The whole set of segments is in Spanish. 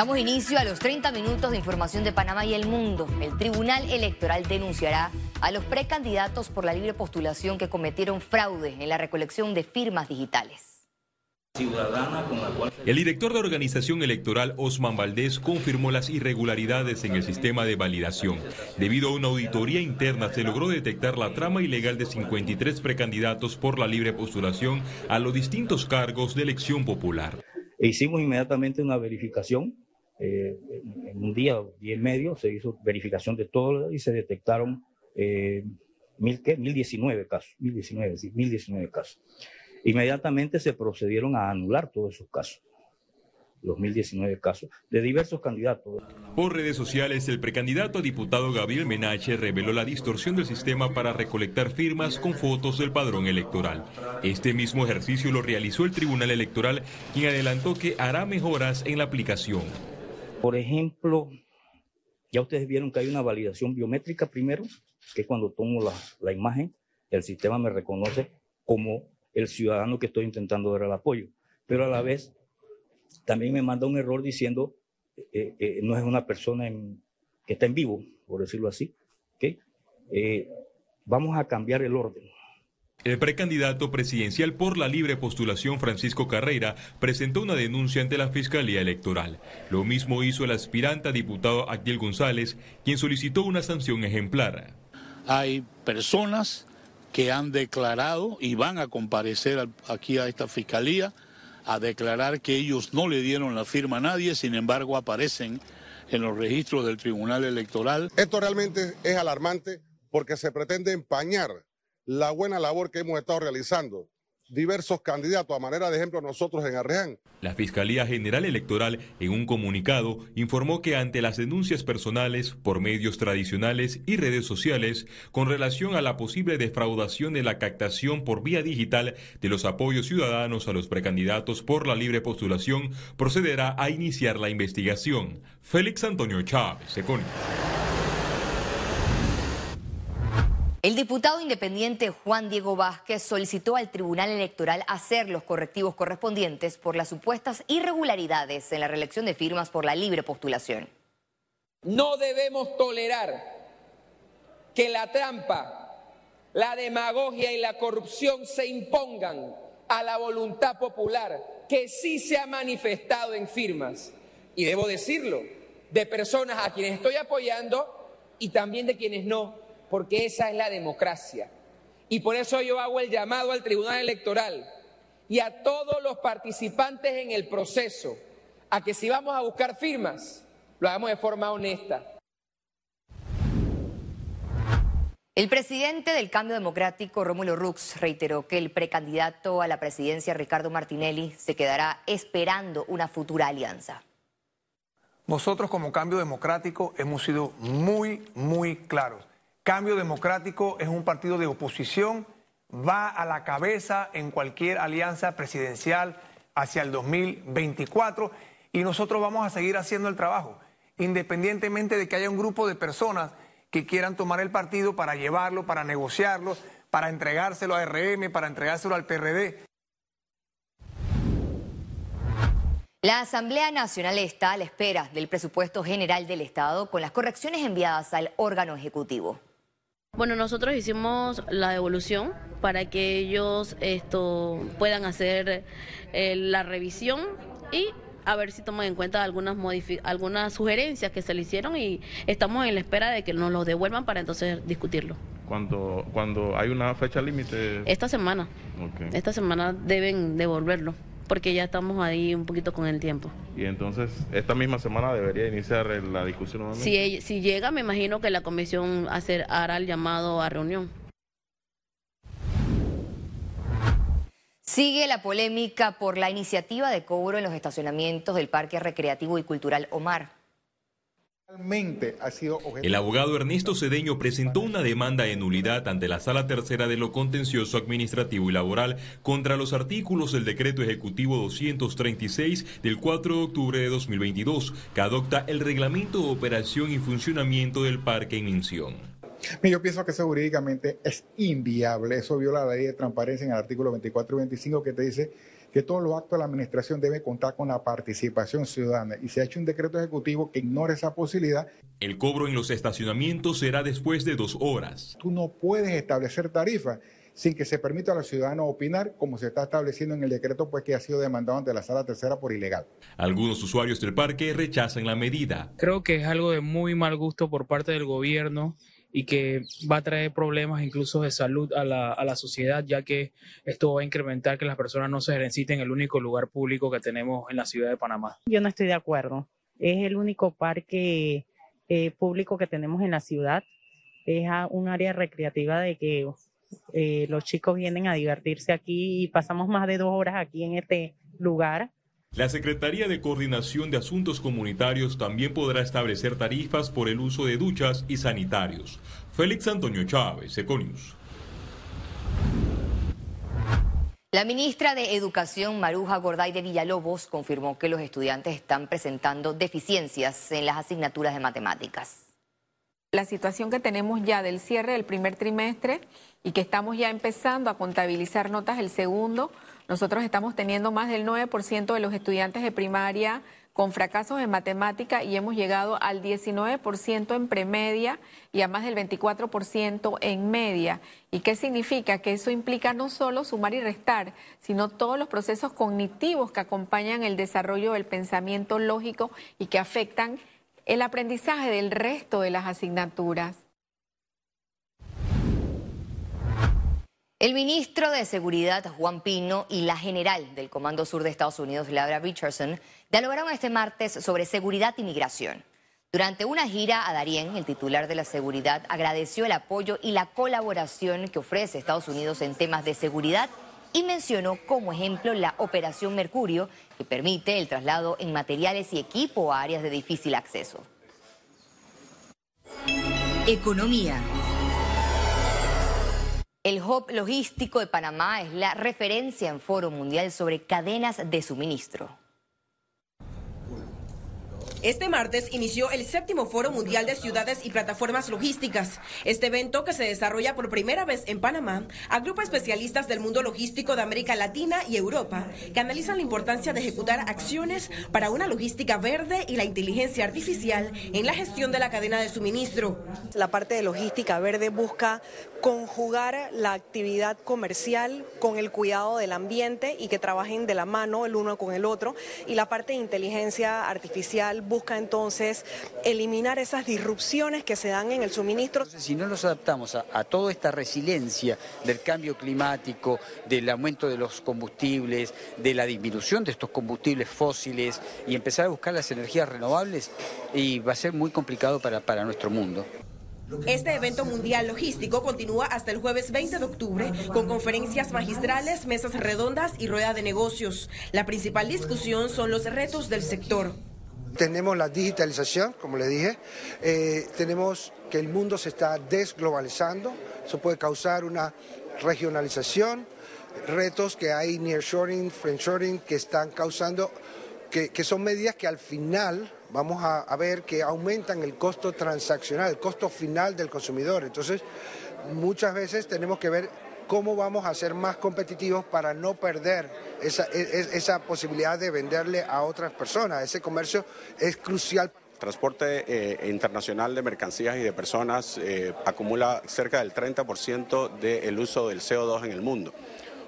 Damos inicio a los 30 minutos de información de Panamá y el mundo. El Tribunal Electoral denunciará a los precandidatos por la libre postulación que cometieron fraude en la recolección de firmas digitales. El director de organización electoral Osman Valdés confirmó las irregularidades en el sistema de validación. Debido a una auditoría interna se logró detectar la trama ilegal de 53 precandidatos por la libre postulación a los distintos cargos de elección popular. E hicimos inmediatamente una verificación. Eh, en un día, día y medio, se hizo verificación de todo y se detectaron eh, mil, ¿qué? 1019 casos. 1019, sí, 1019 casos. Inmediatamente se procedieron a anular todos esos casos. Los 1019 casos de diversos candidatos. Por redes sociales, el precandidato a diputado Gabriel Menache reveló la distorsión del sistema para recolectar firmas con fotos del padrón electoral. Este mismo ejercicio lo realizó el Tribunal Electoral, quien adelantó que hará mejoras en la aplicación. Por ejemplo, ya ustedes vieron que hay una validación biométrica primero, que cuando tomo la, imagen, el sistema me reconoce como el ciudadano que estoy intentando dar el apoyo. Pero a la vez también me manda un error diciendo eh, eh, no es una persona que está en vivo, por decirlo así. Eh, vamos a cambiar el orden. El precandidato presidencial por la libre postulación Francisco Carrera presentó una denuncia ante la Fiscalía Electoral. Lo mismo hizo el aspirante a diputado Actiel González, quien solicitó una sanción ejemplar. Hay personas que han declarado y van a comparecer aquí a esta fiscalía a declarar que ellos no le dieron la firma a nadie, sin embargo aparecen en los registros del Tribunal Electoral. Esto realmente es alarmante porque se pretende empañar la buena labor que hemos estado realizando diversos candidatos, a manera de ejemplo nosotros en Arreán. La Fiscalía General Electoral, en un comunicado, informó que ante las denuncias personales por medios tradicionales y redes sociales con relación a la posible defraudación de la captación por vía digital de los apoyos ciudadanos a los precandidatos por la libre postulación, procederá a iniciar la investigación. Félix Antonio Chávez, Seconi. El diputado independiente Juan Diego Vázquez solicitó al Tribunal Electoral hacer los correctivos correspondientes por las supuestas irregularidades en la reelección de firmas por la libre postulación. No debemos tolerar que la trampa, la demagogia y la corrupción se impongan a la voluntad popular que sí se ha manifestado en firmas. Y debo decirlo, de personas a quienes estoy apoyando y también de quienes no porque esa es la democracia. Y por eso yo hago el llamado al Tribunal Electoral y a todos los participantes en el proceso a que si vamos a buscar firmas, lo hagamos de forma honesta. El presidente del Cambio Democrático, Rómulo Rux, reiteró que el precandidato a la presidencia, Ricardo Martinelli, se quedará esperando una futura alianza. Nosotros como Cambio Democrático hemos sido muy, muy claros. Cambio Democrático es un partido de oposición, va a la cabeza en cualquier alianza presidencial hacia el 2024 y nosotros vamos a seguir haciendo el trabajo, independientemente de que haya un grupo de personas que quieran tomar el partido para llevarlo, para negociarlo, para entregárselo a RM, para entregárselo al PRD. La Asamblea Nacional está a la espera del presupuesto general del Estado con las correcciones enviadas al órgano ejecutivo. Bueno, nosotros hicimos la devolución para que ellos esto puedan hacer eh, la revisión y a ver si toman en cuenta algunas algunas sugerencias que se le hicieron y estamos en la espera de que nos lo devuelvan para entonces discutirlo. Cuando, cuando hay una fecha límite. Esta semana. Esta semana deben devolverlo porque ya estamos ahí un poquito con el tiempo. Y entonces, esta misma semana debería iniciar la discusión nuevamente. Si, si llega, me imagino que la comisión hacer, hará el llamado a reunión. Sigue la polémica por la iniciativa de cobro en los estacionamientos del Parque Recreativo y Cultural Omar. El abogado Ernesto Cedeño presentó una demanda de nulidad ante la Sala Tercera de lo Contencioso Administrativo y Laboral contra los artículos del Decreto Ejecutivo 236 del 4 de octubre de 2022, que adopta el Reglamento de Operación y Funcionamiento del Parque en mención. Yo pienso que eso jurídicamente es inviable. Eso viola la ley de transparencia en el artículo 24 y 25 que te dice que todos los actos de la administración deben contar con la participación ciudadana y se ha hecho un decreto ejecutivo que ignora esa posibilidad. El cobro en los estacionamientos será después de dos horas. Tú no puedes establecer tarifas sin que se permita a los ciudadanos opinar, como se está estableciendo en el decreto pues que ha sido demandado ante la sala tercera por ilegal. Algunos usuarios del parque rechazan la medida. Creo que es algo de muy mal gusto por parte del gobierno y que va a traer problemas incluso de salud a la, a la sociedad, ya que esto va a incrementar que las personas no se ejerciten en el único lugar público que tenemos en la ciudad de Panamá. Yo no estoy de acuerdo. Es el único parque eh, público que tenemos en la ciudad. Es un área recreativa de que eh, los chicos vienen a divertirse aquí y pasamos más de dos horas aquí en este lugar. La Secretaría de Coordinación de Asuntos Comunitarios también podrá establecer tarifas por el uso de duchas y sanitarios. Félix Antonio Chávez, Econius. La ministra de Educación, Maruja Gorday de Villalobos, confirmó que los estudiantes están presentando deficiencias en las asignaturas de matemáticas. La situación que tenemos ya del cierre del primer trimestre y que estamos ya empezando a contabilizar notas el segundo, nosotros estamos teniendo más del 9% de los estudiantes de primaria con fracasos en matemática y hemos llegado al 19% en premedia y a más del 24% en media. ¿Y qué significa? Que eso implica no solo sumar y restar, sino todos los procesos cognitivos que acompañan el desarrollo del pensamiento lógico y que afectan el aprendizaje del resto de las asignaturas. El ministro de Seguridad, Juan Pino, y la general del Comando Sur de Estados Unidos, Laura Richardson, dialogaron este martes sobre seguridad y migración. Durante una gira a Darien, el titular de la seguridad agradeció el apoyo y la colaboración que ofrece Estados Unidos en temas de seguridad y mencionó como ejemplo la Operación Mercurio, que permite el traslado en materiales y equipo a áreas de difícil acceso. Economía. El hub logístico de Panamá es la referencia en Foro Mundial sobre cadenas de suministro. Este martes inició el séptimo Foro Mundial de Ciudades y Plataformas Logísticas. Este evento, que se desarrolla por primera vez en Panamá, agrupa especialistas del mundo logístico de América Latina y Europa que analizan la importancia de ejecutar acciones para una logística verde y la inteligencia artificial en la gestión de la cadena de suministro. La parte de logística verde busca conjugar la actividad comercial con el cuidado del ambiente y que trabajen de la mano el uno con el otro. Y la parte de inteligencia artificial busca entonces eliminar esas disrupciones que se dan en el suministro. si no nos adaptamos a, toda esta resiliencia del cambio climático, del aumento de los combustibles, de la disminución de estos combustibles fósiles y empezar a buscar las energías renovables, y va a ser muy complicado para, para nuestro mundo. Este evento mundial logístico continúa hasta el jueves 20 de octubre con conferencias magistrales, mesas redondas y rueda de negocios. La principal discusión son los retos del sector. Tenemos la digitalización, como le dije, eh, tenemos que el mundo se está desglobalizando, eso puede causar una regionalización, retos que hay nearshoring, friendshoring, que están causando, que, son medidas que al final vamos a, a, ver que aumentan el costo transaccional, el costo final del consumidor. Entonces, muchas veces tenemos que ver cómo vamos a ser más competitivos para no perder esa, e, e, esa posibilidad de venderle a otras personas. Ese comercio es crucial. Transporte eh, internacional de mercancías y de personas eh, acumula cerca del 30% del uso del CO2 en el mundo.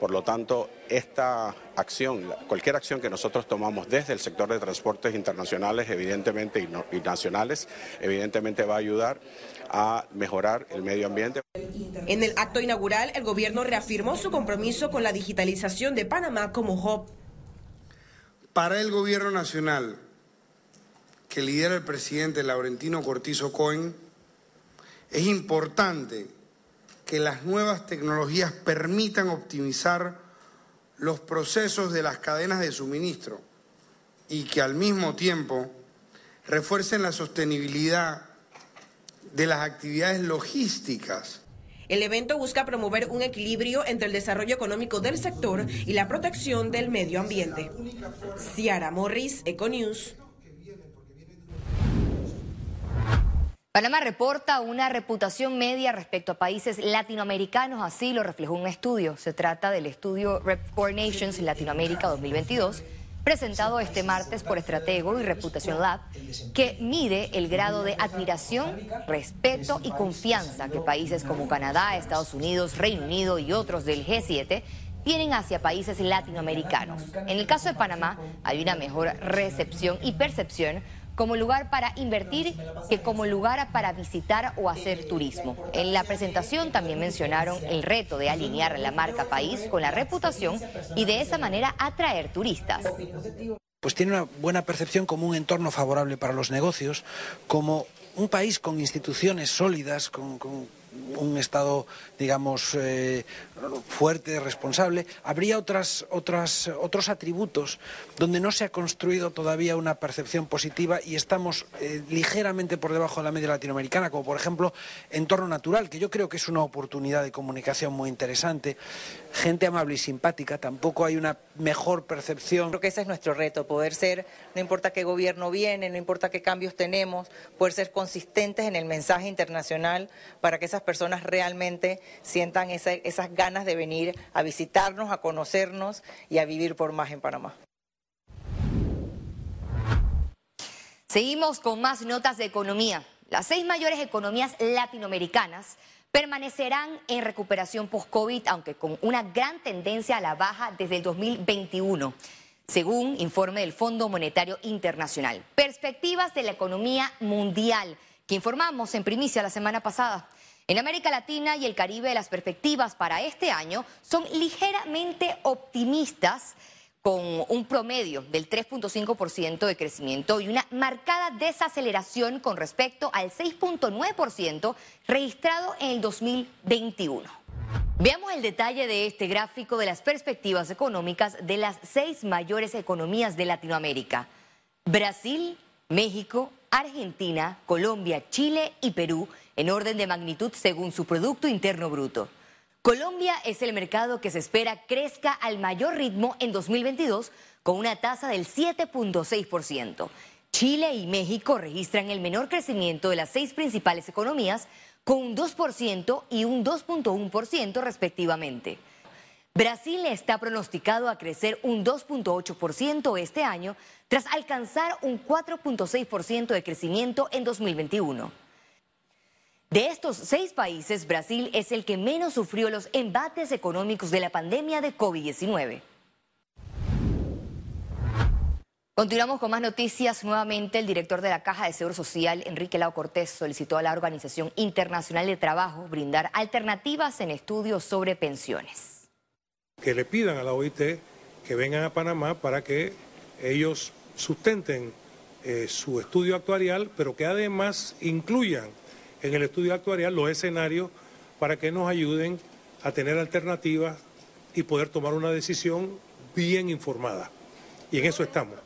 Por lo tanto, esta acción, cualquier acción que nosotros tomamos desde el sector de transportes internacionales, evidentemente, y, y nacionales, evidentemente va a ayudar a mejorar el medio ambiente. En el acto inaugural, el gobierno reafirmó su compromiso con la digitalización de Panamá como hub. Para el gobierno nacional, que lidera el presidente Laurentino Cortizo Cohen, es importante que las nuevas tecnologías permitan optimizar los procesos de las cadenas de suministro y que al mismo tiempo refuercen la sostenibilidad de las actividades logísticas. El evento busca promover un equilibrio entre el desarrollo económico del sector y la protección del medio ambiente. Ciara Morris, Econews. Panamá reporta una reputación media respecto a países latinoamericanos, así lo reflejó un estudio. Se trata del estudio Rep Nations Latinoamérica 2022, presentado este martes por Estratego y Reputación Lab, que mide el grado de admiración, respeto y confianza que países como Canadá, Estados Unidos, Reino Unido y otros del G7 tienen hacia países latinoamericanos. En el caso de Panamá hay una mejor recepción y percepción como lugar para invertir que como lugar para visitar o hacer turismo. En la presentación también mencionaron el reto de alinear la marca país con la reputación y de esa manera atraer turistas pues tiene una buena percepción como un entorno favorable para los negocios, como un país con instituciones sólidas, con, un Estado, digamos, eh, fuerte, responsable, habría otras, otras, otros atributos donde no se ha construido todavía una percepción positiva y estamos eh, ligeramente por debajo de la media latinoamericana, como por ejemplo entorno natural, que yo creo que es una oportunidad de comunicación muy interesante, gente amable y simpática, tampoco hay una mejor percepción. Creo que ese es nuestro reto, poder ser, no importa qué gobierno viene, no importa qué cambios tenemos, poder ser consistentes en el mensaje internacional para que esas personas realmente sientan esas ganas de venir a visitarnos, a conocernos y a vivir por más en Panamá. Seguimos con más notas de economía. Las seis mayores economías latinoamericanas permanecerán en recuperación post-COVID, aunque con una gran tendencia a la baja desde el 2021, según informe del Fondo Monetario Internacional. Perspectivas de la economía mundial que informamos en primicia la semana pasada. En América Latina y el Caribe las perspectivas para este año son ligeramente optimistas con un promedio del 3.5% de crecimiento y una marcada desaceleración con respecto al 6.9% registrado en el 2021. Veamos el detalle de este gráfico de las perspectivas económicas de las seis mayores economías de Latinoamérica. Brasil, México, Argentina, Colombia, Chile y Perú en orden de magnitud según su Producto Interno Bruto. Colombia es el mercado que se espera crezca al mayor ritmo en 2022 con una tasa del 7.6%. Chile y México registran el menor crecimiento de las seis principales economías con un 2% y un 2.1% respectivamente. Brasil está pronosticado a crecer un 2.8% este año tras alcanzar un 4.6% de crecimiento en 2021. De estos seis países, Brasil es el que menos sufrió los embates económicos de la pandemia de COVID-19. Continuamos con más noticias. Nuevamente, el director de la Caja de Seguro Social, Enrique Lau Cortés, solicitó a la Organización Internacional de Trabajo brindar alternativas en estudios sobre pensiones. Que le pidan a la OIT que vengan a Panamá para que ellos sustenten eh, su estudio actuarial, pero que además incluyan en el estudio actuarial los escenarios para que nos ayuden a tener alternativas y poder tomar una decisión bien informada. Y en eso estamos.